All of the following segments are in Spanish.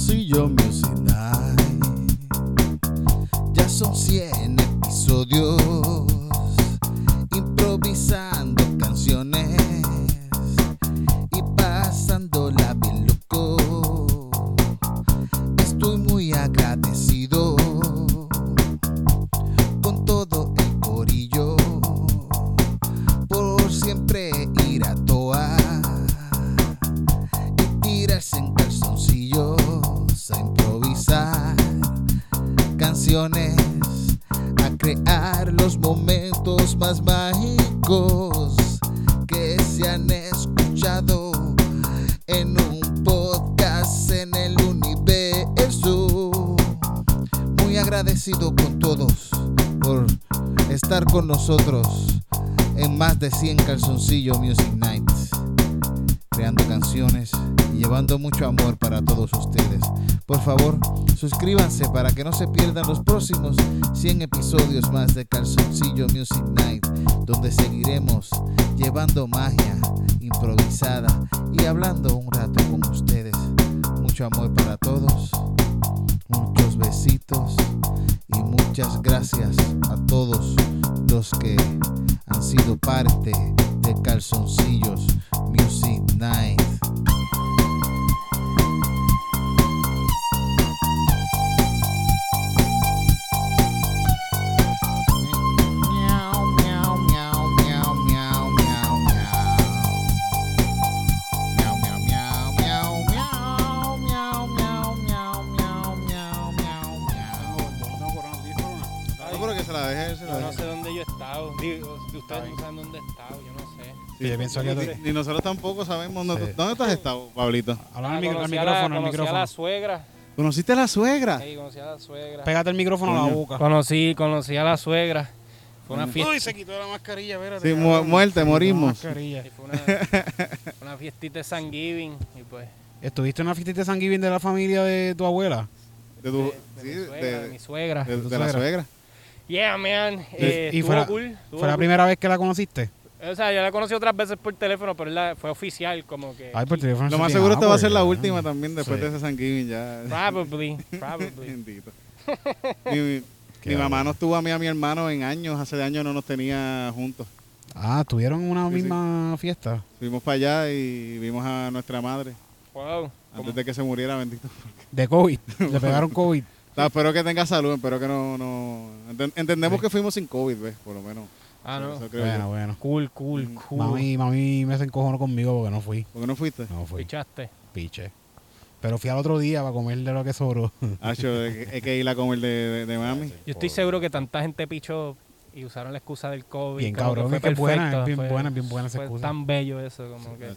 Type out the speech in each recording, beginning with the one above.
see your music. Para que no se pierdan los próximos 100 episodios más de Calzoncillo Music Night, donde seguiremos llevando magia improvisada y hablando un rato con ustedes. Mucho amor para todos, muchos besitos y muchas gracias a todos los que han sido parte de Calzoncillos Music Night. Saben dónde he estado, yo no sé. Sí, yo pienso que tú- Ni, ni nosotros tampoco sabemos dónde, Sí. dónde has estado, Pablito. Habla al, Ah, al conocí a la- micrófono, al conocí a micrófono. la suegra. ¿Conociste a la suegra? Sí, conocí a la suegra. Pégate el micrófono a la Coño. boca. Conocí, conocí a la suegra. Fue una fiesta. Uy, se quitó la mascarilla, espérate. Sí, mu- muerte, morimos. mascarilla. y fue una, una fiestita de San Giving. Y pues, ¿Estuviste en una fiesta de San Giving de la familia de tu abuela? De, de, tu, de sí, mi de, suegra, de, mi suegra. de- tu de la suegra. Yeah, man. Eh, y estuvo fuera- cool. ¿Fue la primera vez que la conociste? O sea, yo la conocí otras veces por teléfono, pero él la- fue oficial, como que. Ay, por teléfono. Lo más seguro esta va a ser la última también después Sí. de ese San Giving ya. Probably, probably. Bendito. Mi, mamá no estuvo a mí y a mi hermano en años, hace de años no nos tenía juntos. Ah, ¿tuvieron una Sí, sí. misma fiesta? Fuimos para allá y vimos a nuestra madre wow. antes de que se muriera, bendito. De COVID. Le pegaron COVID. No, espero que tenga salud, espero que no... no enten- entendemos Sí. que fuimos sin COVID, ¿ves? Por lo menos. Ah, no. Bueno, yo. bueno. Cool, cool, cool. Mami, mami me se encojonó conmigo porque no fui. ¿Por qué no fuiste? No fui. Pichaste. Piche. Pero fui al otro día para comer de lo que sobró. Hacho, es que- es que ir a comer de, de, de mami. Yo estoy seguro que tanta gente pichó y usaron la excusa del COVID. Bien cabrón, fue es que es buena, perfecto, es bien fue- buena, bien buena esa fue excusa. tan bello eso, como que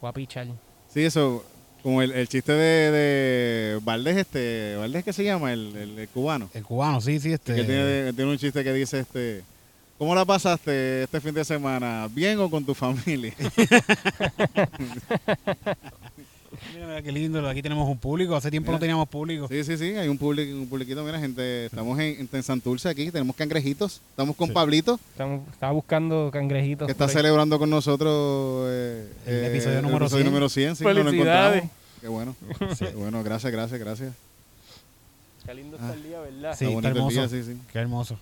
voy a pichar. Sí, eso, como el, el chiste de, de Valdés, este, Valdés que se llama, el, el- el cubano. El cubano, sí, sí, este. Que tiene, tiene un chiste que dice, este, ¿cómo la pasaste este fin de semana? ¿Bien o con tu familia? Mira, mira qué lindo, aquí tenemos un público. Hace tiempo Mira. no teníamos público. sí, sí, sí, hay un, public, un publiquito, mira gente, estamos en, en Santurce aquí, tenemos cangrejitos, estamos con Sí. Pablito, Estamos, estaba buscando cangrejitos. que está celebrando con nosotros eh, El eh, episodio número 100. número 100, sí, nos encontramos. Qué bueno, qué bueno, gracias, gracias, gracias. Qué lindo está el día, ¿verdad? Sí, Está está bonito el hermoso. día, sí, sí. Qué hermoso.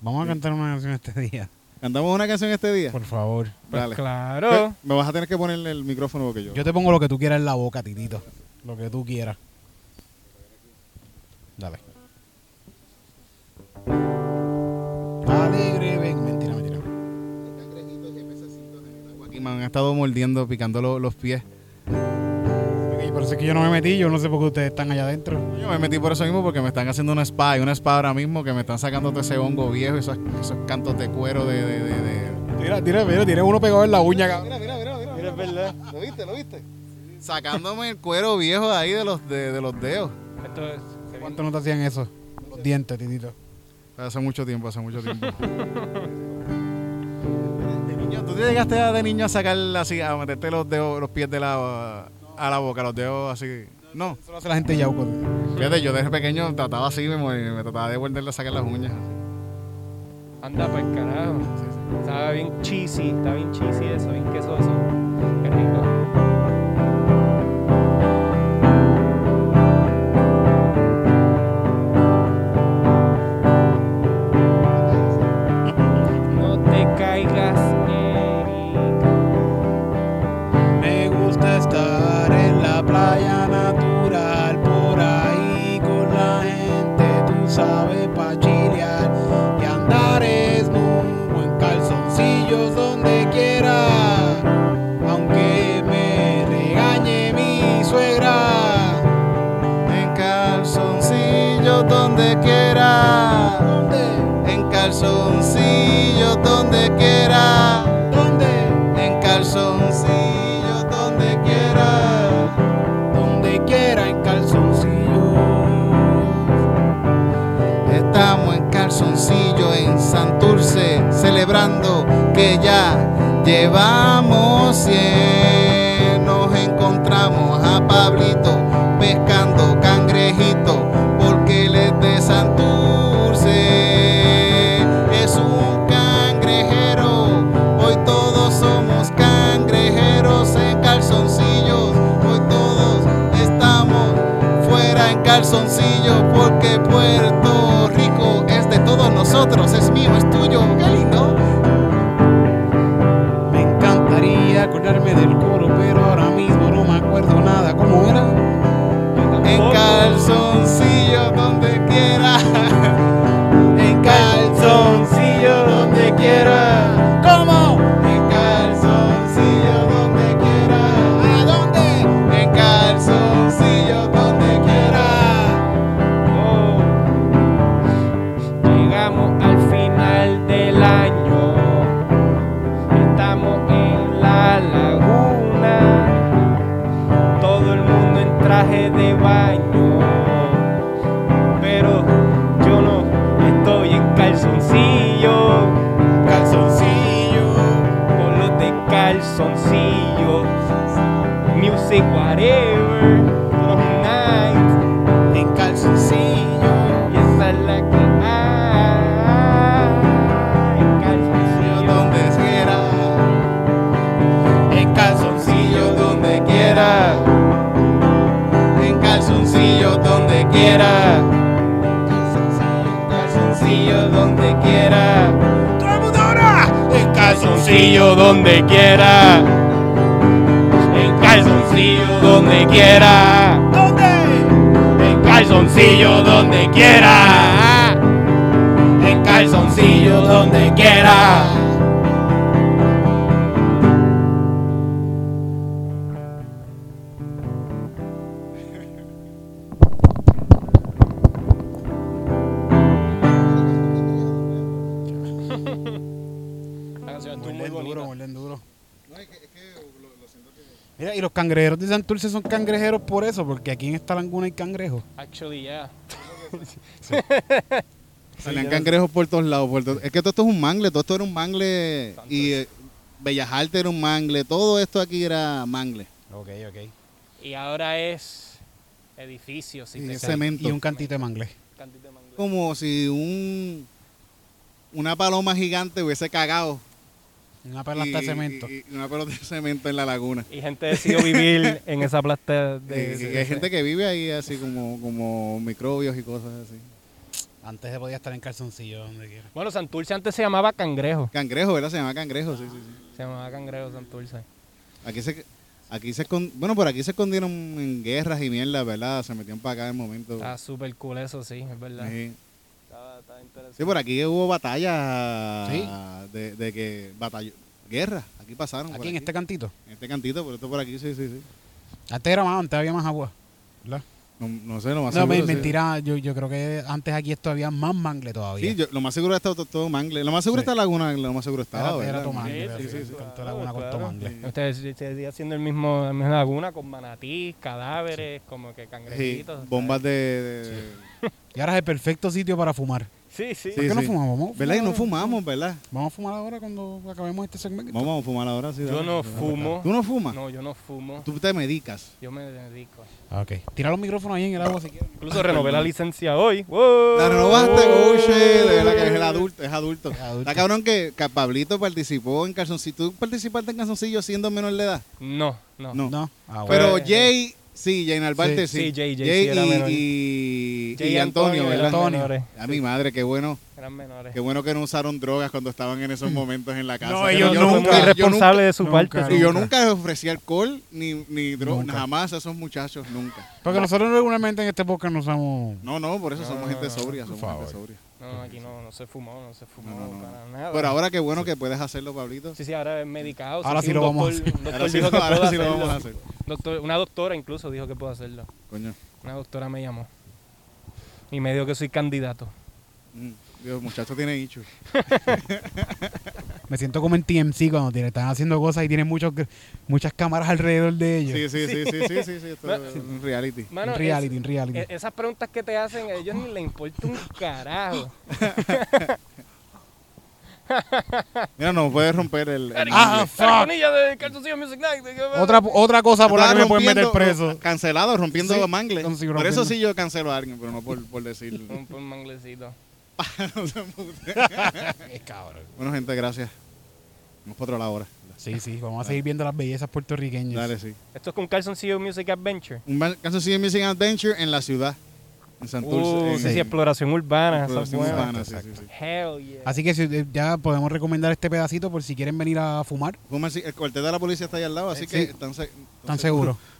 Vamos a cantar una canción este día, ¿Cantamos una canción este día? por favor. Pues Dale. claro. Me vas a tener que ponerle el micrófono porque yo. Yo te pongo lo que tú quieras en la boca, titito. Lo que tú quieras. Dale. Alegre, ven. Mentira, mentira. Aquí me han estado mordiendo, picando lo- los pies. Ok, Por eso es que yo no me metí, yo no sé por qué ustedes están allá adentro. Yo me metí por eso mismo porque me están haciendo una spa y una spa ahora mismo que me están sacando todo ese hongo viejo y esos, esos cantos de cuero de... de, de, de- Tira, tira, mira, tiene uno pegado en la uña, cabrón. Mira, mira, mira, mira. Mira, es verdad. ¿Lo viste? ¿Lo viste? Sacándome el cuero viejo de ahí de los, de, de los dedos. Esto es. ¿Cuánto no te hacían eso? Los dientes, titito. Hace mucho tiempo, hace mucho tiempo. De niño, ¿Tú te llegaste a- de niño a sacar así, a meterte los dedos, los pies de la, a la boca, los dedos así? No. Eso lo hace la gente Yauco. Fíjate, yo desde pequeño trataba así, me, me, me trataba de volverle a sacar las uñas. Anda para el carajo. Estaba bien cheesy, está bien cheesy eso, bien quesoso. Qué rico. Calzoncillo en Santurce celebrando que ya llevamos 100. Nos encontramos a Pablito pescando cangrejito porque él es de Santurce. Es un cangrejero. Hoy todos somos cangrejeros en calzoncillos. Hoy todos estamos fuera en calzoncillo porque Puerto es mío, es tuyo, de baño. Pero yo no estoy en calzoncillo. Calzoncillo, Con los de calzoncillo. Music whatever. Calzoncillo donde quiera, todo el mundo ahora, en calzoncillo donde quiera. En calzoncillo donde quiera. ¿dónde? En calzoncillo donde quiera. En calzoncillo donde quiera. Mira, y los cangrejeros de Santurce son cangrejeros por eso, porque aquí en esta laguna hay cangrejos. Actually, yeah. Salían cangrejos por todos lados. por Es que todo esto es un mangle, todo esto era un mangle y eh, Bellas Artes era un mangle, todo esto aquí era mangle. Ok, ok. Y ahora es edificio, si cae. cemento. Y un cantito de mangle. Cantito de mangle. Como si un una paloma gigante hubiese cagado. Una hasta y- cemento. y- y una pelota de cemento en la laguna. Y gente decidió vivir en esa plasta de... Y- y hay gente que vive ahí así como, como microbios y cosas así. Antes se podía estar en calzoncillo donde quiera. Bueno, Santurce antes se llamaba Cangrejo. Cangrejo, ¿verdad? Se llama cangrejo, sí, sí, sí. Se llamaba Cangrejo Santurce. Aquí se, aquí se bueno, por aquí se escondieron en guerras y mierda, ¿verdad? Se metieron para acá en el momento. Está súper cool eso, sí, es verdad. Sí. Interesante. Sí, por aquí hubo batallas Sí. de, de que batalló, guerras, aquí pasaron. Aquí en este cantito. en este cantito, por esto por aquí, sí, sí, sí. Antes era más, antes había más agua. ¿verdad? No, no sé, lo más No, me- seguro. sí. mentira, yo, yo creo que antes aquí esto había más mangle todavía. Sí, yo- lo más seguro está todo, todo mangle. Lo más seguro Sí. está laguna, lo más seguro estaba, Era- ¿verdad? era todo mangle, Sí, sí, sí, claro, con todo mangle. Ustedes se seguía haciendo el mismo, la misma laguna con manatí, cadáveres, como que Sí, cangrejitos. bombas de... de- Y ahora es el perfecto sitio para fumar. Sí, sí. ¿Por Sí, qué no fumamos? Vamos a ¿Verdad? Y no ahora. fumamos, ¿verdad? Vamos a fumar ahora cuando acabemos este segmento. Vamos a fumar ahora, sí. Yo dale. no fumo. ¿Tú no fumas? No, yo no fumo. Tú te medicas. Yo me dedico. Ah, Ok. Tira los micrófonos ahí en el agua si quieres. Incluso renové la licencia hoy. ¡Wow! La renovaste, oh shit, de verdad que es el adulto, es adulto. Es adulto. Está cabrón que, que Pablito participó en calzoncillo. ¿Tú participaste en calzoncillo siendo menor de edad? No, no. No. No. Ah, bueno. Pero Jay, sí, Jay Narvarte sí. Sí, Jay, Jay sí era y, menor. y, Jay y Antonio, ¿verdad? Antonio. menores. A mi madre, qué bueno. Eran menores. Qué bueno que no usaron drogas cuando estaban en esos momentos en la casa. No, ellos yo nunca- muy irresponsable de su nunca, parte. Y sí. yo nunca les ofrecí alcohol ni, ni drogas, Nunca. jamás a esos muchachos, nunca. Porque nosotros regularmente en este podcast no usamos. No, no, por eso No, somos no, gente sobria, por somos gente sobria. No, aquí no, no se fumó, no se fumó No, no, no. para nada. Pero ahora qué bueno que puedes hacerlo, Pablito. Sí, sí, ahora es medicado. Ahora sí, lo vamos a hacer. doctor Ahora sí, dijo lo, que ahora puedo sí lo vamos a hacer. Doctor- una doctora incluso dijo que puedo hacerlo. Coño. Una doctora me llamó. Y me dijo que soy candidato. Mm. Dios, muchacho tiene dicho. Me siento como en TMC cuando tiene- están haciendo cosas y tienen muchos, muchas cámaras alrededor de ellos. Sí, sí, sí, sí, sí, sí, sí, esto es un reality. Mano, reality, es- reality. e- esas preguntas que te hacen, a ellos ni les importa un carajo. Mira, no puedes romper el. el Ah, fuck. Carbonilla de Calzoncillo Music Night. Otra, otra cosa por la que Estaba me pueden meter preso. Cancelado, rompiendo Sí, mangle. con- sí, Por eso sí yo cancelo a alguien, pero no por, por decir. Un, un manglecito. No se empute. Qué cabrón. bueno, gente, gracias. Vamos para otro lado ahora. Sí, sí, vamos a seguir viendo las bellezas puertorriqueñas. Dale, sí. Esto es con Calzoncillo Music Adventure. Un de Missing Adventure en la ciudad. En Santurce. Uh, en- sí, sí, exploración urbana. Exploración sí, sí, sí. Hell yeah. Así que si- eh, ya podemos recomendar este pedacito por si quieren venir a fumar. Fuma, sí, El cuartel de la policía está ahí al lado, así Eh, que están, se- ¿Están seguros?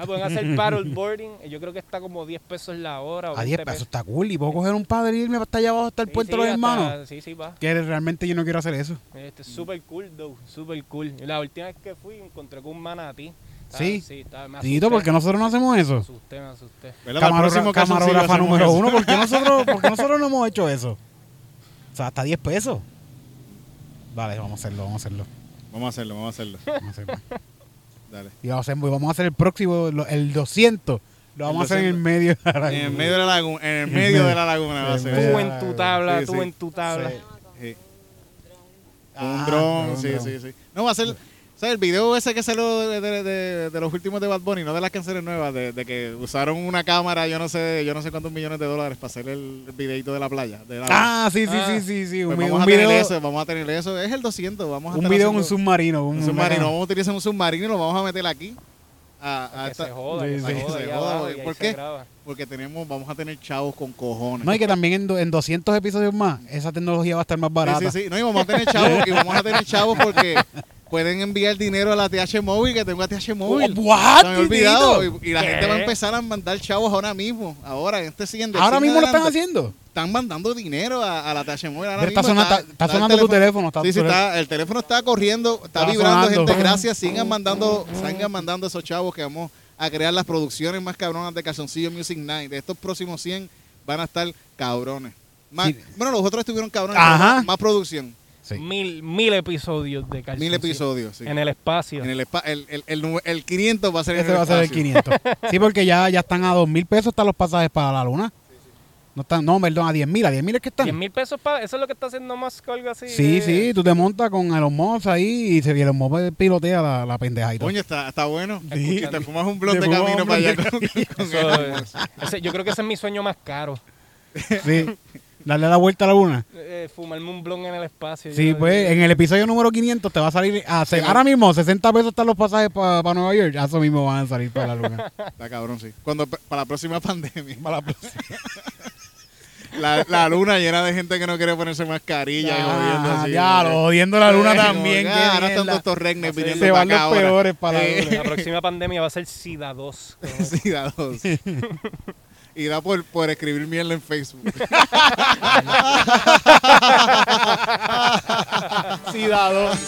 Ah, pueden hacer paddleboarding. Yo creo que está como 10 pesos la hora. o A 10 20 pesos está cool. Y puedo coger un padre y irme hasta allá abajo hasta el Sí, puente sí, de los hasta- hermanos. Sí, sí, va. Que realmente yo no quiero hacer eso. Este, super cool, though. Super cool. Y La última vez que fui, encontré con un manatí. Sí. Sí, estaba, me Tito, asusté. ¿por qué nosotros no hacemos Me eso? asusté, me asusté. Próximo caso sí camarógrafa hacemos número uno, ¿por qué, nosotros, ¿por qué nosotros no hemos hecho eso? O sea, hasta 10 pesos. Vale, vamos a hacerlo, vamos a hacerlo. Vamos a hacerlo, vamos a hacerlo. Vamos a hacerlo. Dale. Y vamos a hacer, vamos a hacer el próximo, el 200. Lo vamos a hacer en el medio. de la En el medio de la laguna, en el medio de la laguna va a En ser. Tú en tu tabla, Sí, tú sí. en tu tabla. Sí. Sí. Un dron, sí, sí, sí. No, va a ser. ¿Sabes? El video ese que salió de, de- de- de los últimos de Bad Bunny, no de las canciones nuevas, de, de que usaron una cámara, yo no sé, yo no sé cuántos millones de dólares para hacer el, videito de la playa. de la- Ah, sí, sí, Ah. sí, sí, sí. Un, Pues vi- vamos un a video, tener eso, vamos a tener eso. Es el 200, vamos a un video en un submarino. un Un, submarino. Vamos a utilizar un submarino y lo vamos a meter aquí. A, a Que esta- se joda, Sí, que sí. se joda. Se joda, ¿por se qué? porque tenemos, vamos a tener chavos con cojones. No, y que también en, en 200 episodios más, esa tecnología va a estar más barata. Sí, sí, sí. No, y vamos a tener chavos, y vamos a tener chavos porque pueden enviar dinero a la TH Móvil, que tengo a TH Móvil. Oh, what, me había olvidado. Y, y la ¿Qué? gente va a empezar a mandar chavos ahora mismo. Ahora, en este 100 de Ahora 100 mismo lo están adelante, haciendo. Están mandando dinero a, a la TH Móvil. Ahora Pero está, mismo sonando, está, está el sonando tu teléfono. Está Sí, tu sí, teléfono. está, el teléfono está corriendo, está, Está vibrando, sonando. gente. Gracias. Sigan mandando, sigan mandando esos chavos que vamos a crear las producciones más cabronas de Calzoncillo Music Night. De estos próximos 100 van a estar cabrones. Más- Sí. Bueno, los otros estuvieron cabrones, Ajá. más producción. Sí. Mil, mil episodios de calzoncillo. Mil episodios. sí. En el espacio. En el, espa- el, el, el, el 500 va a ser en Ese el va a ser el espacio. 500. Sí, porque ya, ya están a 2 mil pesos están los pasajes para la luna. No, están, no, perdón, a 10 mil. A 10 mil es que están. 10 mil pesos para. Eso es lo que está haciendo Musk o algo así. Sí, de- sí, tú te montas con Elon Musk ahí y se Elon Musk pilotea la, la pendeja y todo. Coño, está, está bueno. Sí. Y te fumas un blog de camino para allá. con- con Eso ese- yo creo que ese es mi sueño más caro. Sí. Darle la vuelta a la luna. Eh, fumarme un blon en el espacio. Sí, pues en el episodio número 500 te va a salir. A, se- ahora mismo 60 pesos están los pasajes para Nueva York. Eso mismo van a salir para la luna. Está cabrón, sí. Cuando, para la próxima pandemia. Para la próxima. La, la luna llena de gente que no quiere ponerse mascarilla y jodiendo Ah, así. ya, lo jodiendo la luna Eh, también. que, ah, ahora están todos estos regnes viniendo Se para van acá los ahora. peores para la Eh, luna. La próxima pandemia va a ser SIDA 2. Sí, da dos. Y da por, por escribir mierda en Facebook. Sí, dado. que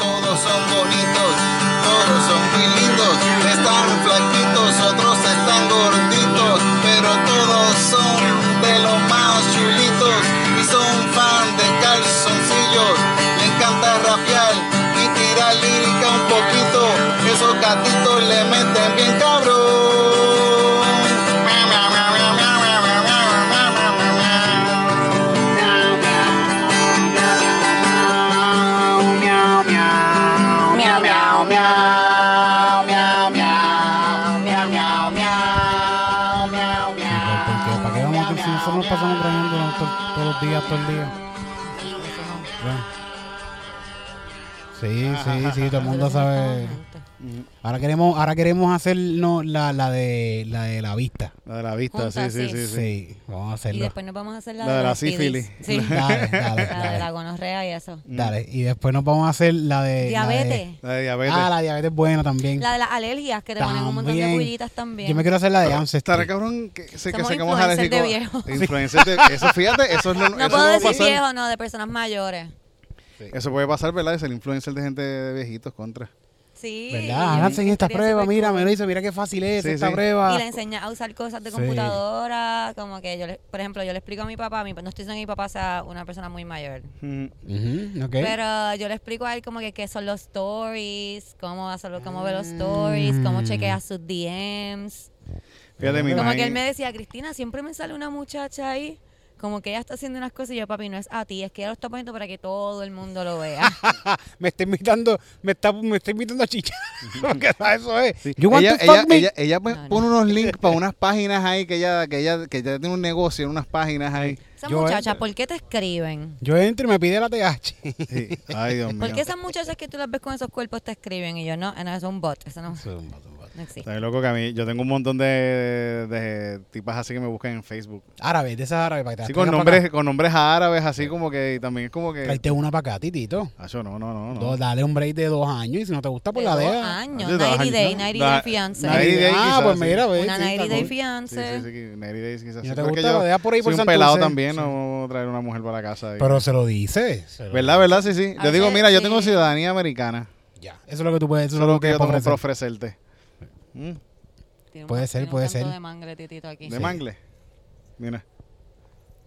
todos son bonitos, todos son muy lindos, están flaquitos, otros están gorditos, pero todos son de los más chulitos y son fan de calzoncillos, le encanta rapear y tirar lírica un poquito, esos gatitos le meten bien cabrón. Sí, sí, sí, todo el mundo sabe. Ahora queremos, ahora queremos hacer no, la, la de la de la vista. La de la vista, Juntas, sí, sí, sí. sí, vamos a Y hacerlo. después nos vamos a hacer la, La de la sífilis. Sí. Dale, dale, La de la gonorrea y eso. Dale. Y después nos vamos a hacer la de. la de- Diabetes. La de diabetes. ah, la diabetes buena también. La de las alergias, que te ponen un montón de También. pullitas también. Yo me quiero hacer la de Ancestry. cabrón que, se, que sacamos influencers de. Influencers de- Eso, fíjate, eso es lo no eso puedo decir pasar. viejo, no, de personas mayores. Eso puede pasar, ¿verdad? De ser influencer de gente de viejitos contra. Sí. ¿Verdad? Háganse esta prueba, mira, cool. me lo hizo, mira qué fácil es Sí, esta sí. prueba. Y le enseña a usar cosas de Sí. computadora, como que yo, le, por ejemplo, yo le explico a mi papá, mi, no estoy diciendo que mi papá sea una persona muy mayor, Mm, pero yo le explico a él como que qué son los stories, cómo hacerlo, cómo ver los stories, cómo chequea sus DMs. Fíjate, mi Como que él me decía, Cristina, siempre me sale una muchacha ahí, como que ella está haciendo unas cosas y yo, papi, no es a ti, es que ella lo está poniendo para que todo el mundo lo vea. me está invitando, me está, me está invitando a chicha. Porque eso es. Sí. You want ella, to fuck ella, me? ella, ella no. pone unos links para unas páginas ahí que ella, que ella, que ella tiene un negocio en unas páginas ahí. Esas muchachas. ¿por qué te escriben? Yo entro y me pide la TH. Sí. Ay, Dios mío. ¿Por qué esas muchachas que tú las ves con esos cuerpos te escriben? Y yo, no, no, es un bot, eso no, no existe. Está loco que a mí, yo tengo un montón de, de tipas así que me buscan en Facebook. Árabe, de esas árabes para que te Sí, con nombres, con nombres árabes, así como que y también es como que. Tráete una para acá, titito. Ah, yo no, no, no. no. Do- Dale un break de dos años y si no te gusta, pues De la dos deja. años, De dos 90 años, day, ¿no? 90 Da- day fiance. 90 day, ah, quizás, pues sí. mira, ve. Una sí, 90 está day cool. Sí, sí, sí, que 90 days quizás. Si sí, no te es gusta, yo la deja por ahí por soy un Santurce. pelado también, no traer una mujer para la casa. y- Pero se lo dice. se lo ¿Verdad, verdad? Sí, sí. A Yo digo, veces, mira, yo sí. tengo ciudadanía americana. Ya, eso es lo que tú puedes, eso es Solo lo que que yo tengo para ofrecer. ofrecerte. Mm, Tiene un Puede can- ser, tiene un puede canto ser. de mangre, titito, aquí. De mangle. Mira.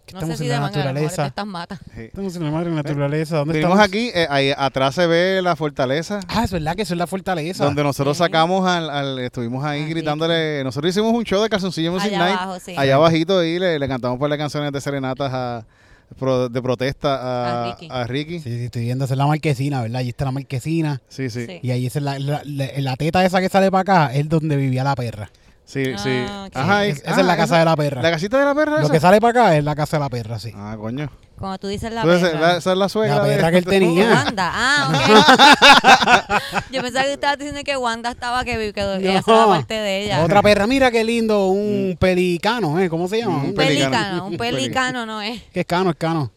Que No estamos sé si en de la mangre, a lo mejor es de naturaleza. estas matas. Sí. Estamos en la madre naturaleza. ¿Dónde Venimos estamos? aquí, eh, ahí atrás se ve la fortaleza. Ah, es verdad que eso es la fortaleza. Donde nosotros Sí. sacamos al, al- estuvimos ahí Ah, gritándole, nosotros hicimos un show de calzoncillo Music Allá Night, abajo, sí. allá abajito ahí le, le cantamos por las canciones de serenatas a, pro- de protesta a, A Ricky. a Ricky. Sí, sí, estoy viendo, esa es la marquesina, ¿verdad? Ahí está la marquesina. Sí, sí. Y ahí esa es la, la, la- la teta esa que sale para acá, es donde vivía la perra. Sí. Ah, ok. Ajá, esa es la ah, casa de la perra. ¿La casita de la perra Lo esa? que sale para acá es la casa de la perra, sí. Ah, coño. Cuando tú dices la Entonces, perra. la- esa es la suegra La de- perra que él tenía. Wanda. Ah, ok. Yo pensaba que estabas diciendo que Wanda estaba, que, que ella estaba parte de ella. Otra perra, mira qué lindo, un pelicano, ¿eh? ¿Cómo se llama? Un Un pelicano. pelicano. Un pelicano no es. Que es cano, es cano.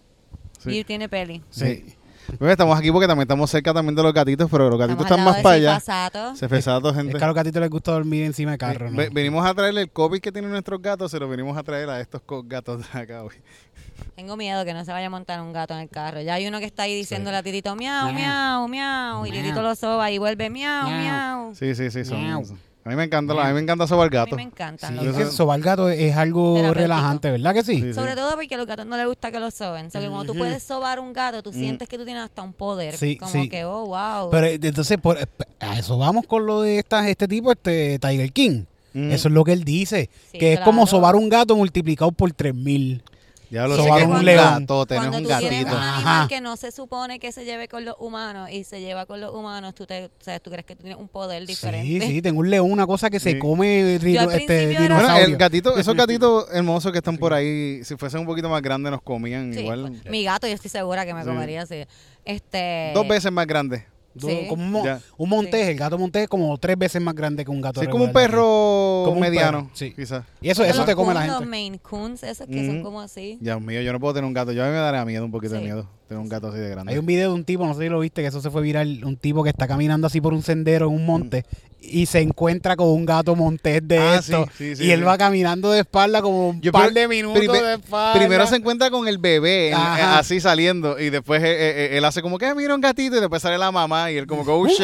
Sí. Y tiene peli. Sí. Pues estamos aquí porque también estamos cerca también de los gatitos, pero los gatitos Estamos al están lado más para allá. Cefesato, Es gente. que a los gatitos les gusta dormir encima de carro, ¿no? Ve- venimos a traerle el COVID que tienen nuestros gatos, se lo venimos a traer a estos co- gatos de acá hoy. Tengo miedo que no se vaya a montar un gato en el carro. Ya hay uno que está ahí diciéndole a Titito miau, miau, miau. Y Miau. Titito lo soba y vuelve miau, Miau. miau. Sí, sí, sí. Son, Miau. A mí me encanta, a mí me encanta sobar A mí gato. me encantan Sí, los es que gatos. sobar gato es algo Terapéutico. relajante, ¿verdad que sí? Sí, sí. Sobre todo porque a los gatos no les gusta que lo soben. O sea, que cuando tú puedes sobar un gato, tú sientes que tú tienes hasta un poder. Mm. Sí, Como sí. que, oh, wow. Pero eh, entonces, por, eh, a eso vamos con lo de esta, este tipo, este Tiger King. Mm. Eso es lo que él dice. Sí, que es como claro. sobar un gato multiplicado por 3000. Ya lo sé que un león. gato, tenés Cuando un tú tienes gatito. un animal Ajá. que no se supone que se lleve con los humanos y se lleva con los humanos, tú, te, o sea, tú crees que tú tienes un poder Sí, diferente. sí, tengo un león, una cosa que se Sí. come Yo este, era- Bueno, dinosaurio. el gatito, esos gatitos hermosos que están por ahí, si fuesen un poquito más grandes nos comían Sí, igual. pues, Mi gato, yo estoy segura que me Sí. comería así. Este, Dos veces más grandes. Sí. como un, mo- Ya. un montés, el gato montés es como tres veces más grande que un gato Sí, como un regular de aquí. perro Como un mediano, perro, sí. quizás. Y eso, eso te come la coons, Los gente. Maine Coons, esos que son Ujú. como así. Dios mío, yo no puedo tener un gato. Yo a mí me daría miedo, un poquito de Sí. miedo, un gato así de grande. Hay un video de un tipo, no sé si lo viste, que eso se fue viral, un tipo que está caminando así por un sendero en un monte y se encuentra con un gato montés de. Ah, esto sí, sí, sí, y él sí. va caminando de espalda como un Yo par de minutos prime- de espalda. Primero se encuentra con el bebé Ajá. eh, así saliendo y después eh, eh, él hace como que "Ah, mira un gatito y después sale la mamá y él como que oh shit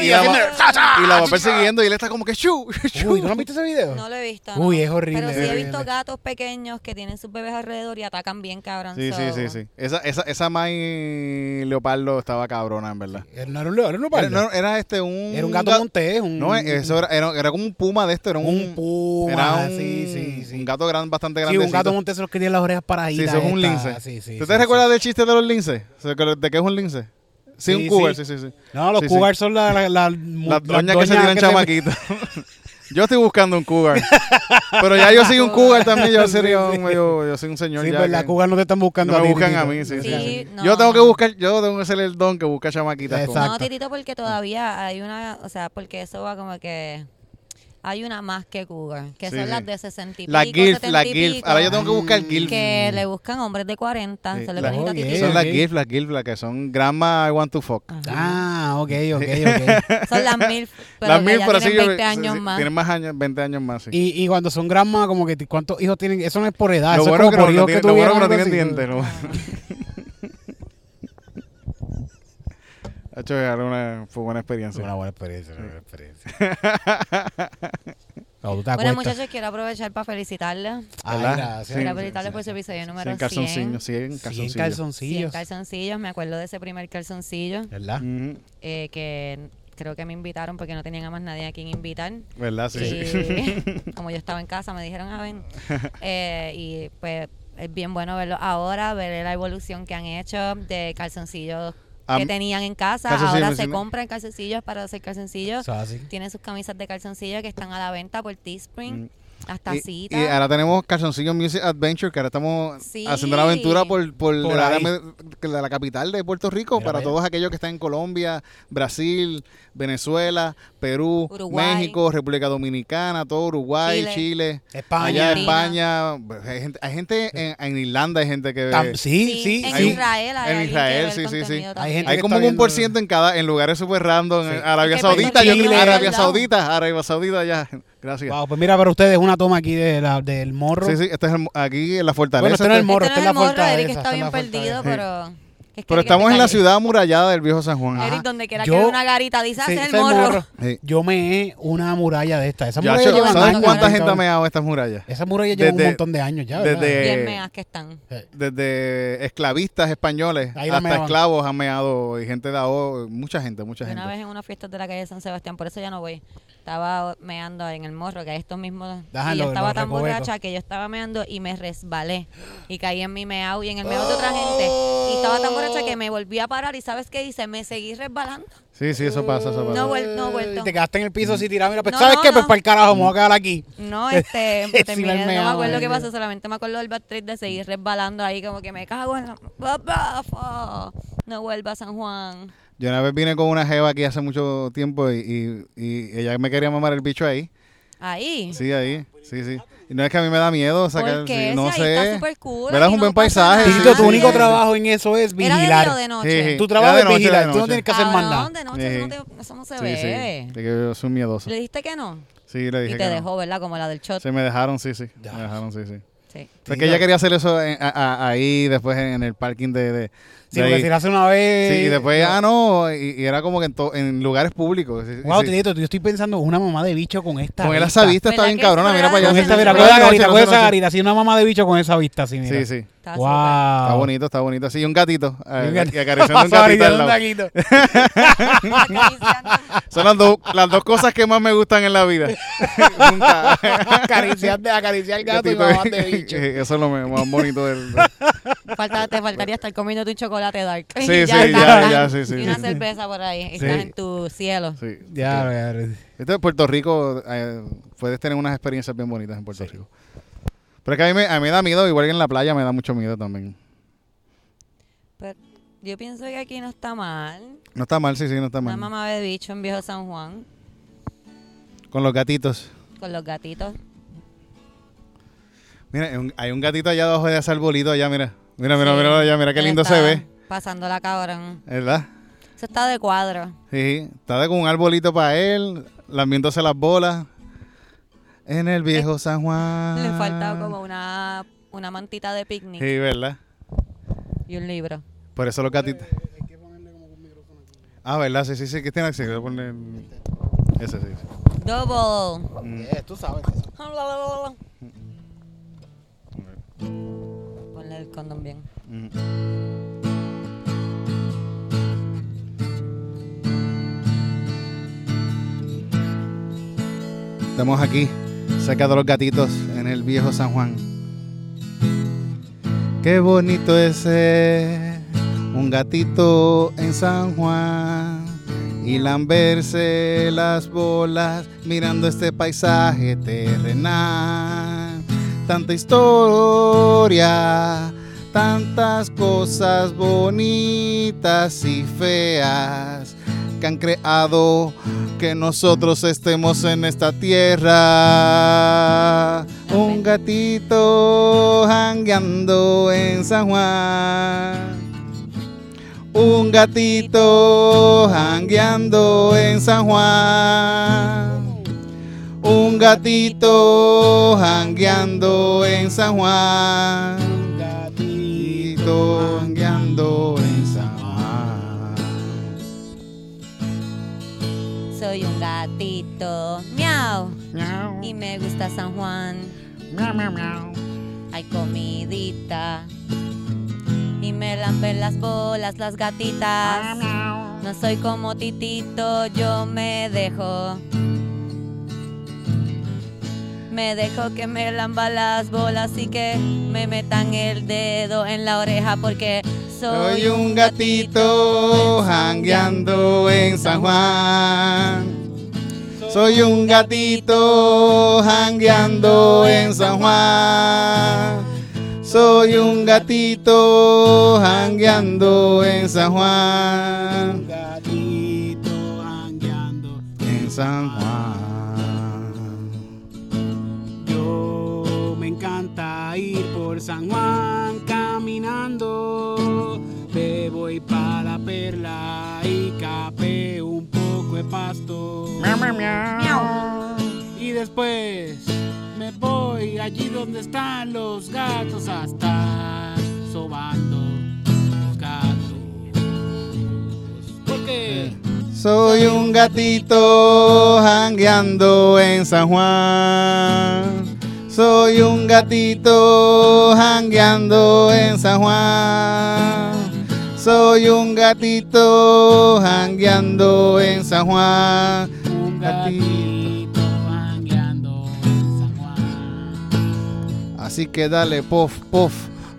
y y, la, va, y la va persiguiendo y él está como que chu, chu. Uy, ¿tú no has visto ese video? No lo he visto. Uy, no. es horrible, Pero sí he visto gatos pequeños que tienen sus bebés alrededor y atacan bien cabrón. Sí, sí, sí, sí. Esa, esa, esa May Leopardo estaba cabrona, en verdad. No era un león, era leopardo. no, era este un... Era un gato ga- montés, un, No, eso era, era, era como un puma de esto, era un... un puma. era un, sí, sí, sí. un gato gran, bastante Sí, grande. un gato montés los que tiene las orejas Sí, paraditas. eso es un lince. Sí, sí, ¿Tú sí, te sí. recuerdas del chiste de los linces? ¿De qué es un lince? Sí, Sí, un cougar, sí. sí, sí, sí. No, los Sí, sí. cougars son las la, la, Las doñas que se tiran chamaquitos. Yo estoy buscando un cougar. Pero ya yo soy un cougar también. Yo sería un medio, yo soy un señor Sí, ya pues las que cougars no te están buscando no a me ti, buscan a mí. Sí, sí, Sí, sí. no, Yo tengo que buscar, yo tengo que ser el don que busca chamaquitas. Exacto. No, Titito, porque todavía hay una, o sea, porque eso va como que hay una más que Cougar, que Sí, son sí. las de 60 y La pico, GILF, 70 la y GILF. pico, Ahora yo tengo que buscar GILF. que le buscan hombres de 40, Sí, se le la- Titito. Son las. GILF, las GILF, las que son Grandma I want to fuck. Ajá. Ah, ok, ok, ok. Son las mil, pero las mil, pero así tienen yo- 20 sí, años sí, más. Tienen más años, 20 años más, sí. y, y cuando son grandma, como que cuántos hijos tienen, eso no es por edad, lo eso bueno es que como por no hijos que lo bueno que no tienen dientes. lo- Hacho, era una, fue buena experiencia. Fue una buena experiencia, una buena experiencia. Te Bueno, muchachos, quiero aprovechar para felicitarles. Ay, ¿verdad? gracias. Sí, Quiero felicitarles sí, por su episodio Sí, número en 100. calzoncillos, sí, en 100 calzoncillos. 100 calzoncillos. calzoncillos. Me acuerdo de ese primer calzoncillo ¿Verdad? Eh, que creo que me invitaron porque no tenían a más nadie a quien invitar. ¿Verdad? Sí, como yo estaba en casa, me dijeron, a ver. Eh, y pues es bien bueno verlo ahora, ver la evolución que han hecho de calzoncillos Que tenían en casa. calzoncillos, Ahora se compran calzoncillos para hacer calzoncillos. Tienen sus camisas de calzoncillo que están a la venta por Teespring. Mm. Las Y, y ahora tenemos Calzoncillos Music Adventure, que ahora estamos Sí. haciendo una aventura por, por, Por la, la- la capital de Puerto Rico Mira, para vaya. todos aquellos que están en Colombia, Brasil, Venezuela, Perú, Uruguay. México, República Dominicana, todo Uruguay, Chile. Chile, España. allá. España. Hay gente, hay gente en, en Irlanda, hay gente que... Tam- sí, sí, en hay- Israel hay en Israel, ve sí, sí, sí. Hay gente Hay como un por ciento en cada, en lugares súper random. Sí. En Arabia Saudita, yo, Arabia. Saudita, Arabia Saudita, ya. Gracias. Wow, pues mira para ustedes una toma aquí de la, del morro. Sí, sí, este es el- aquí en la fortaleza. Bueno, este no es el este- morro, Este no es es la el morro, Eric fortaleza. está esta bien perdido, pero... es que Pero Eric estamos en la ciudad amurallada del viejo San Juan. Eric, donde quiera Yo- que haya una garita, dice, Sí, "Ese ese es el morro. Sí. Yo me he una muralla de esta. Esa muralla lleva ¿Sabes años, cuánta gente ha meado estas murallas? Esa muralla lleva un Desde- montón de años ya, ¿verdad? desde- meas que están. Desde esclavistas españoles hasta meaban. esclavos han meado y gente de AO, mucha gente, mucha Una gente. vez en una fiesta de la calle San Sebastián, por eso ya no voy. Estaba meando en el morro, que estos mismos. Ajá, y yo estaba tan borracha que yo estaba meando y me resbalé. Y caí en mi meao y en el meao de otra gente. Y estaba tan borracha que me volví a parar. ¿Y sabes qué hice? Me seguí resbalando. Sí, sí, eso pasa, eso pasa. No, vuel- no Y vuelto. te quedaste en el piso así tirado. Mira, pues, No, ¿sabes no, qué? Pues para el carajo, me voy a quedar aquí. No, este, Sí, terminé, me no me acuerdo qué eh. pasó, solamente me acuerdo del trip de seguir resbalando ahí, como que me cago en la... No vuelva a San Juan. Yo una vez vine con una jeva aquí hace mucho tiempo y, y, y ella me quería mamar el bicho ahí. Ahí. Sí, ahí. Sí, sí. Y no es que a mí me da miedo sacar. ¿Por qué? sí, no está sé. súper cool, ¿Verdad? Es un no buen paisaje. Tito, tu sí, único sí. trabajo en eso es ¿Era de día vigilar. o de noche? Sí, sí. Tu trabajo Era de es noche, vigilar. de Tú no noche. tienes que hacer más Cabrón, nada. de noche eso, no Sí. te- eso no se Sí, ve. sí. De que yo soy miedoso. ¿Le dijiste que no? Sí, le dije Y te que no. dejó, ¿verdad? Como la del shot. Se me dejaron, sí, sí. Ya. Me dejaron, sí, sí. Sí. Fue que ella quería hacer eso en- a- a- ahí, después en, en el parking de, de, Sí, porque si lo hace una vez. Sí, y después, ah, no, y, y era como que en, to- en lugares públicos. sí, Wow, sí. Tito, yo estoy pensando una mamá de bicho con esta. Con esa vista está ¿Verdad bien cabrona, mira para allá. Con esta, no mira, con esa garita, con esa garita. Así una mamá de bicho con esa vista, así, mira. Sí, sí. Está Wow. Está bonito, está bonito. Sí, y un gatito. eh, Y un gatito. Y acariciando un gatito Acariciando al un lado. gatito. Son las, dos las dos cosas que más me gustan en la vida. Nunca. Acariciar, de- acariciar el gato y mamá de bicho. Eso es lo más bonito del... Te faltaría estar comiéndote un chocolate dark. Sí, Y sí, está, ya, ya, sí, sí, Y una sí. cerveza por ahí. Estás en tu cielo. Sí. Ya, ya, ya. Esto en Puerto Rico, eh, puedes tener unas experiencias bien bonitas en Puerto Rico. Pero es que a mí, me, a mí me da miedo, igual que en la playa me da mucho miedo también. Pero yo pienso que aquí no está mal. No está mal, sí, sí, no está Una mal. mamá de bicho en Viejo San Juan Con los gatitos. con los gatitos. Mira, hay un, hay un gatito allá abajo de ese arbolito allá, mira. Mira, mira, Sí. mira allá, mira qué lindo está se ve. Pasando la cabrón. ¿Verdad? Eso está de cuadro. Sí, está de con un arbolito para él, lambiéndose las bolas. En el viejo San Juan. Le falta como una, una mantita de picnic Sí, ¿verdad? y un libro. Por eso los gatitos. Ah, ¿verdad? Sí, sí, sí, que tiene acceso. Voy a poner ese, sí. sí. Double. Mm. Eh, tú sabes. Ponle el condón bien. Mm. Estamos aquí, cerca los gatitos, en el viejo San Juan. Qué bonito es ser un gatito en San Juan y lamberse las bolas mirando este paisaje terrenal. Tanta historia, tantas cosas bonitas y feas que han creado que nosotros estemos en esta tierra. Un gatito jangueando en San Juan. Un gatito jangueando en San Juan. Un gatito jangueando en San Juan. Gatito jangueando me gusta San Juan. Hay comidita. Y me lamben las bolas las gatitas. No soy como Titito, yo me dejo. Me dejo que me lamba las bolas y que me metan el dedo en la oreja porque soy, Soy un gatito jangueando en San Juan. Soy un gatito jangueando en San Juan. Soy un gatito jangueando en San Juan. Gatito jangueando. En San Juan. Yo me encanta ir por San Juan caminando. Me voy para la perla y capeo un poco de pasto. Y después me voy allí donde están los gatos a estar sobando los gatos. ¿Por qué? Soy un gatito jangueando en San Juan. Soy un gatito jangueando en San Juan. Soy un gatito jangueando en San Juan. Un gatito jangueando en San Juan. Así que dale, pof, pof,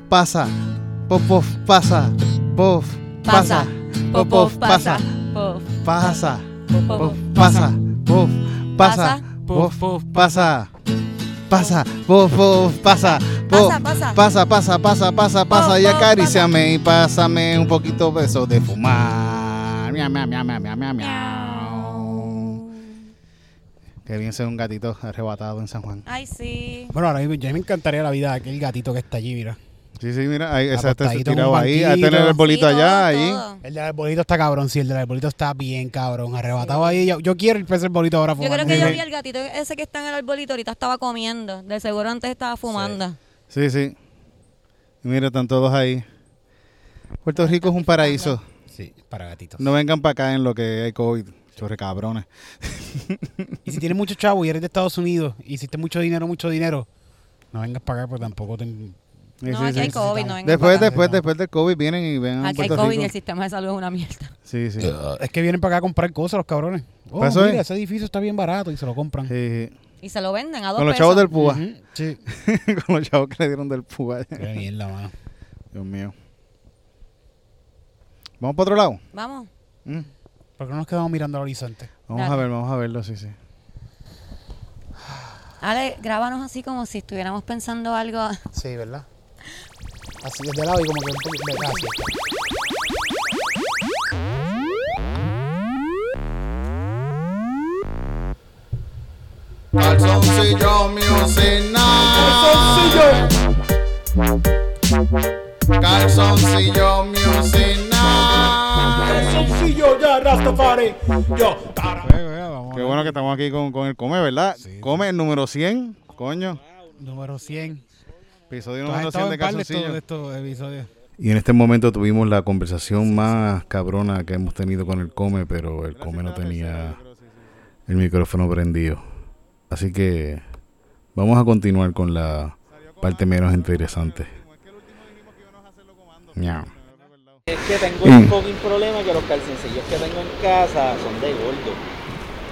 pasa. Pof, pof, pasa. Pof, pasa. Pof, pof, pasa. Pof, Pasa. pof, pasa. Pof, pasa. Pof, pof, pasa. Pasa, pof, pof, pasa. Pasa, pasa. Pasa, pasa, pasa, pasa, pasa. Y acaríciame y pásame un poquito de eso de fumar. Miau, miau, miau, miau, miau. Qué bien ser un gatito arrebatado en San Juan. Ay, sí. Bueno, ahora mismo ya me encantaría la vida de aquel gatito que está allí, mira. Sí, sí, mira, ahí, ese está Acostadito en un tirado ahí. Banquito. tener el bolito Sí, allá, todo, ahí. El del arbolito está cabrón, sí, el del arbolito está bien cabrón, arrebatado ahí. Yo, yo quiero el pez arbolito ahora Yo fumando. creo que yo vi al gatito ese que está en el arbolito, ahorita estaba comiendo. De seguro antes estaba fumando. Sí, sí. Mira, están todos ahí. Puerto Rico es un paraíso. Sí, para gatitos. No vengan para acá en lo que hay COVID. Chorre cabrones. Y si tienes mucho chavo y eres de Estados Unidos y hiciste mucho dinero, mucho dinero, no vengas para acá porque tampoco te... No, sí, aquí sí. hay COVID, no vengan Después, para acá. después, después del COVID vienen y ven a Aquí hay Puerto COVID y el sistema de salud es una mierda. Sí, sí. Es que vienen para acá a comprar cosas los cabrones. Oh, Pues eso mira, es. ese edificio está bien barato y se lo compran. Sí, sí. Y se lo venden a dos Con los pesos. chavos del púa. Ujú, Sí. Con los chavos que le dieron del púa. Qué mierda, mano. Dios mío. ¿Vamos para otro lado? Vamos. Mm. ¿Por qué no nos quedamos mirando al horizonte? Vamos Dale. a ver, vamos a verlo, sí, sí. Ale, grábanos así como si estuviéramos pensando algo. Sí, ¿verdad? Así desde lado y como que un poquito de así. Calzoncillo Music Night. Calzoncillo Music Night. Sencillo ya, Rastafari. Yo, Qué bueno que estamos aquí con, con el Come, ¿verdad? Sí, sí. Come el número 100, coño. Número 100. Episodio número estado 100 de Calzoncillo. de estos episodios. Y en este momento tuvimos la conversación más cabrona que hemos tenido con el Come, pero el Come no tenía el micrófono prendido. Así que vamos a continuar con la parte menos interesante. Miau. Es que tengo Mm. un poquín problema que los calzoncillos que tengo en casa son de gordo.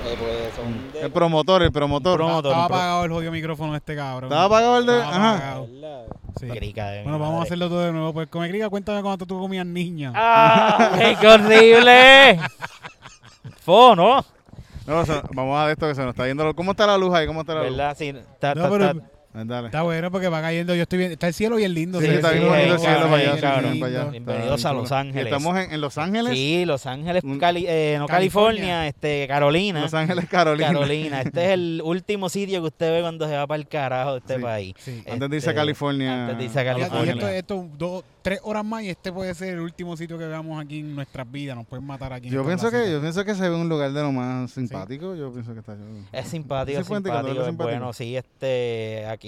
Eh, pues son de El promotor, el promotor. Promotor. Estaba pro- apagado el jodido micrófono de este cabrón. ¿Estaba apagado el de- Estaba ajá. Sí. Grica de Bueno, vamos a hacerlo todo de nuevo. Pues come griga, cuéntame cuando tú comías niña. ¡Ay, qué horrible! Fo, ¿no? No, o sea, vamos a ver esto que se nos está yendo. ¿Cómo está la luz ahí? ¿Cómo está la luz? ¿Verdad? Sí, está, No, está- pero está- Ah, Dale. está bueno porque va cayendo. Yo estoy bien. Está el cielo bien lindo. Sí, se ve está el bien bonito el cielo para allá. sí, cabrón. sí, para allá. Bienvenidos Está a Los. Ángeles. Estamos en, en Los Ángeles. Sí, Los Ángeles, Cali- eh, no California. California, este, Carolina. Los Ángeles, Carolina. Carolina. Este es el último sitio que usted ve cuando se va para el carajo de este Sí. país. Sí. Antes de irse a Este, California. Antes de irse a California. esto, esto dos, tres horas más y este puede ser el último sitio que veamos aquí en nuestras vidas. Nos pueden matar aquí. Yo pienso que yo pienso que se ve un lugar de lo más simpático. Yo pienso que está. Es simpático, es simpático. bueno. Sí, este, aquí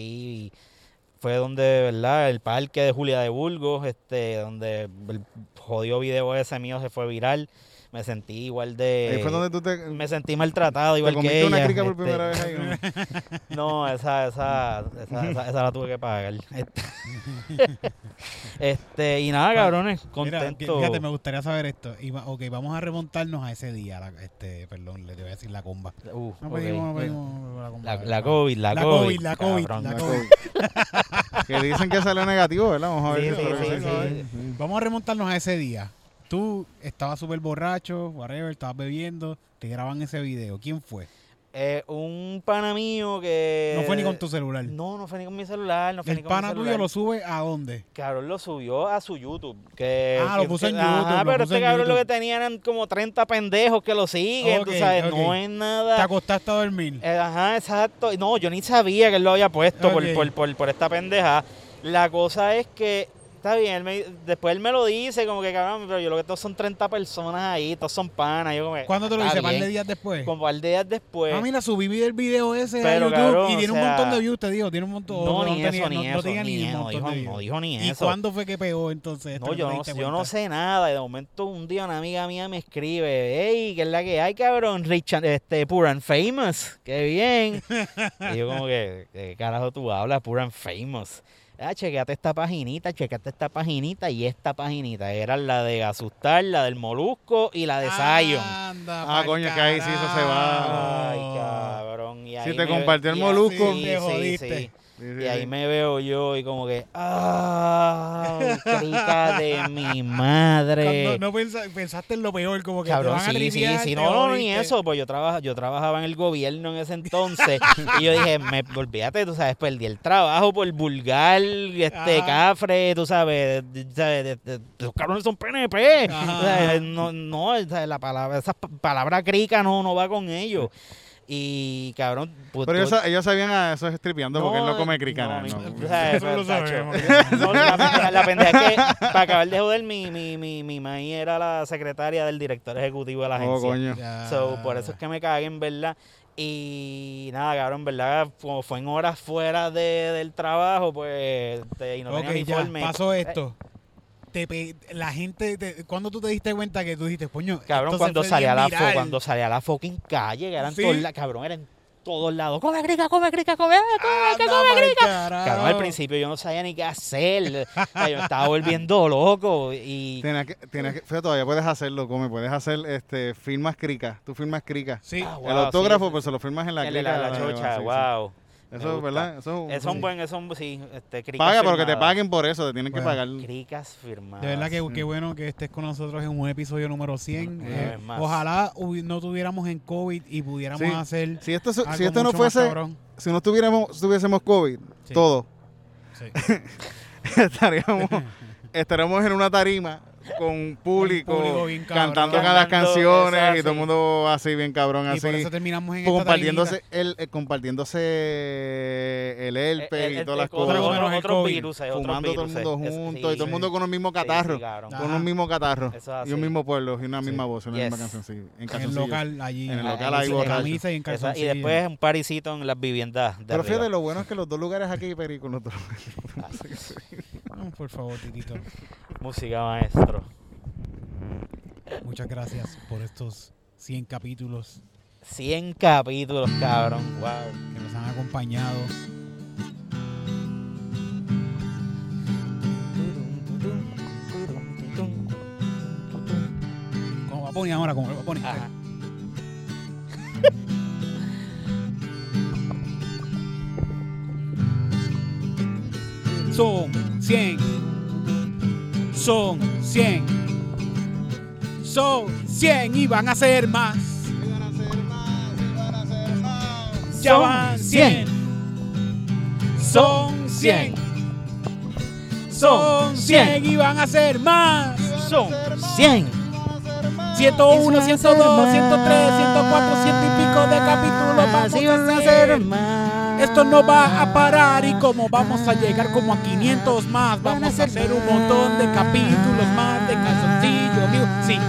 fue donde, ¿verdad? El parque de Julia de Burgos, este, donde el jodido video ese mío se fue viral. Me sentí igual de... Ahí fue donde tú te, Me sentí maltratado te igual que ella. una crica por este, primera vez ahí. ¿no? No, esa, esa, esa, esa, esa la tuve que pagar. Este, este, y nada, cabrones, Mira, contento. fíjate, me gustaría saber esto. Y ok, vamos a remontarnos a ese día. la- este, perdón, le voy a decir la comba. Uh, No ok. pedimos, no pedimos la comba. La, la COVID, la, La COVID. La COVID, cabrón. la COVID. COVID. que dicen que salió negativo, ¿verdad? Vamos a ver. Sí, sí, sí. Vamos a remontarnos a ese día. Tú estabas súper borracho, whatever, estabas bebiendo, te graban ese video. ¿Quién fue? Eh, un pana mío que... No fue ni con tu celular. No, no fue ni con mi celular, no fue El ni con pana tuyo lo sube a dónde? Cabrón lo subió a su YouTube. Que, Ah, lo que- puso en YouTube, lo pero este cabrón lo YouTube. que tenía eran como 30 pendejos que lo siguen, Ok, tú sabes, no es Te nada. acostaste a dormir. Eh, ajá, exacto. No, yo ni sabía que él lo había puesto por, por, por esta pendeja. La cosa es que, está bien, él me- después él me lo dice, como que cabrón, pero yo lo que todos son 30 personas ahí, todos son panas. Yo como, que, ¿Cuándo te lo hice? ¿Par de días después? Como un par de días después. Ah, mira, subí el video ese Pero, a YouTube cabrón, y tiene un montón de views, te digo, tiene un montón. no, ni ni no- no eso. ni ni eso, no dijo ni ¿Y eso. cuándo fue que pegó entonces? No, yo no, yo no sé nada. y De momento, un día una amiga mía me escribe, hey, ¿qué es la que hay, cabrón? Richard, este, Pure and Famous, qué bien. y yo como que, ¿qué carajo tú hablas? Pure and Famous. Ah, chequeate esta paginita, chequeate esta paginita y esta paginita. Era la de Asustar, la del Molusco y la de Zion. Anda, Ah, coño, que ahí sí eso se va. Ay, Si te compartió el molusco. Te sí, jodiste. sí. Sí, sí, Y ahí me veo yo y como que, ¡ay, crica de mi madre! Cuando no pensa- pensaste en lo peor, como que Cabrón, te van a sí, sí, sí, no, no, ni eso, pues yo, trabaja, yo trabajaba en el gobierno en ese entonces y yo dije, me, olvídate, tú sabes, perdí el trabajo por vulgar, este, Ajá. cafre, tú sabes, sabes, los cabrones son PNP, o sea, no, no, la palabra, esa pa- palabra crica no, no va con ellos. Y cabrón, pues, Pero ellos, ellos sabían a eso es tripeando porque él no come no, cricana. no, no. o sea, Eso lo sabemos. No, la, pendeja, la pendeja es que, para acabar de joder, mi, mi, mi, mi maíz era la secretaria del director ejecutivo de la Oh, agencia. coño. Ya. So, por eso es que me cagué, en verdad. Y nada, cabrón, en verdad, como fue en horas fuera de, del trabajo, pues, este, y no ok, tenía ya, pasó Eh, esto. Te pe- la gente, te, ¿cuándo tú te diste cuenta que tú dijiste, coño, Cabrón, cuando salía, la viral"? fo, cuando salía la fucking calle, que eran Sí. todos la- cabrón, eran en todos lados. Come crica, come crica, come, come, come pa'l crica. carajo. Cabrón, al principio yo no sabía ni qué hacer. Yo me estaba volviendo loco y Tienes que, tienes que, fíjate, todavía puedes hacerlo, come, puedes hacer, este, firmas crica, tú firmas crica. Sí, Ah, el autógrafo, sí, pues se lo firmas en la el de crica. la, la chocha, wow. Eso. ¿verdad? Eso, es un sí. buen, eso es un- sí, este, cricas Paga, pero que te paguen por eso, te tienen que pagar. Cricas firmadas. de verdad que qué bueno que estés con nosotros en un episodio número 100. Una Eh, ojalá no tuviéramos en COVID y pudiéramos Sí. hacer Si esto, algo si esto no fuese, si no tuviéramos, tuviésemos COVID, Sí. todo, Sí. estaríamos, estaríamos en una tarima con público, público bien cabrón. cantando cada canciones eso y todo el mundo así bien cabrón Y así. por eso terminamos en esta compartiéndose el, eh, compartiéndose el herpes Eh, y eh, todas las eh, otro- cosas. Otro- virus, eh, fumando todo el mundo eh, es- juntos sí, y todo el mundo con un mismo catarro. sí, con un mismo catarro y un mismo pueblo y una Sí. misma voz y una misma canción sí, en En el local allí. En el Ah, local ahí camisa y en Esa- y después un parisito en las viviendas de Pero arriba. fíjate, lo bueno es que los dos lugares aquí perico, los dos. No, por favor, Titito. Música maestro. Muchas gracias por estos 100 capítulos 100 capítulos, cabrón. Wow. que nos han acompañado. Como va a poner ahora, como va a poner. 100. Son 100. Son 100 y van a ser más. Ya van 100. Son 100. Son 100 y van a ser más. Son 100. 101, 102, 103, 104, 100 y pico de capítulos vamos a hacer. Esto no va a parar y como vamos a llegar como a 500 más, vamos a hacer un montón de capítulos más de calzoncillo, amigo. Sí,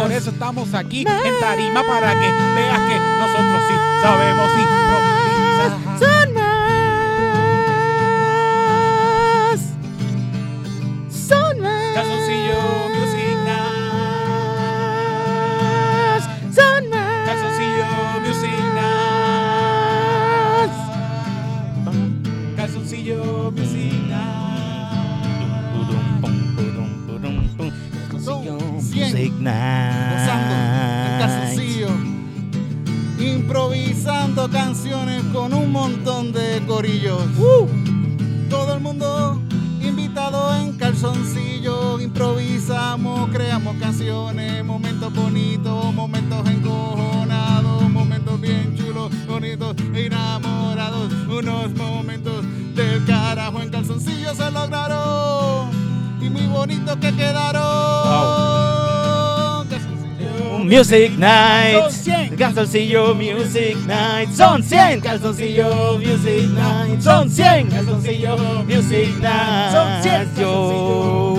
por eso estamos aquí en Tarima para que veas que nosotros sí sabemos improvisar. Music Night. Improvisando canciones con un montón de corillos. Uh. Todo el mundo invitado en calzoncillo. Improvisamos, creamos canciones. Momentos bonitos, momentos encojonados, momentos bien chulos, bonitos, e enamorados. Unos momentos carajo en calzoncillo se lograron. Y muy bonitos que quedaron. Calzoncillo. Music Night. Son 100. Calzoncillo Music Night. Son 100. Calzoncillo Music Night. Son 100. Calzoncillo Music Night. Son 100 Yo.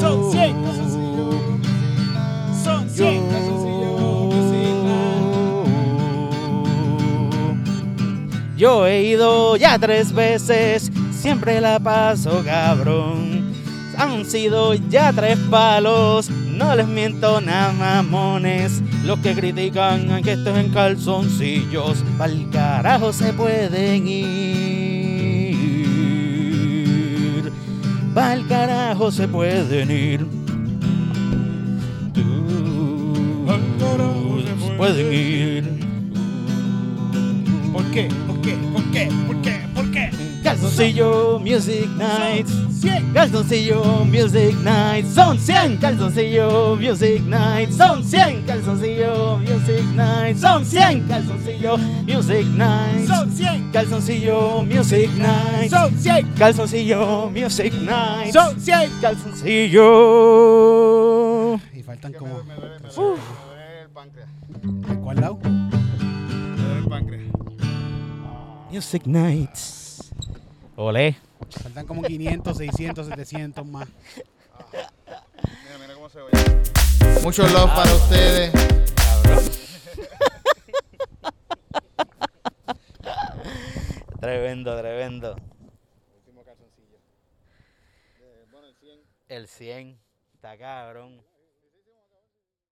Son 100 Yo he ido ya tres veces, siempre la paso cabrón. Han sido ya tres palos, no les miento nada mamones. Los que critican que estos en calzoncillos, pa'l carajo se pueden ir. Pa'l carajo se pueden ir. Se pueden ir. ¿Por qué? Calzoncillo Music Nights. 100. Calzoncillo Music Night, son 100 Calzoncillo Music Night, son 100 Calzoncillo Music Night, son 100 Calzoncillo Music Night, Son 100. Calzoncillo Music Night, Son 100. Calzoncillo Music Night, Son 100. Calzoncillo Y faltan como. Me duele, me duele, me duele el páncreas. ¿De cuál lado? Me duele el páncreas. Music Nights. Olé. Faltan como 500, 600, 700 más. Mira, mira cómo se oye. Mucho love para ustedes. Cabrón. tremendo, tremendo. Último calzoncillo. El 100, está cabrón.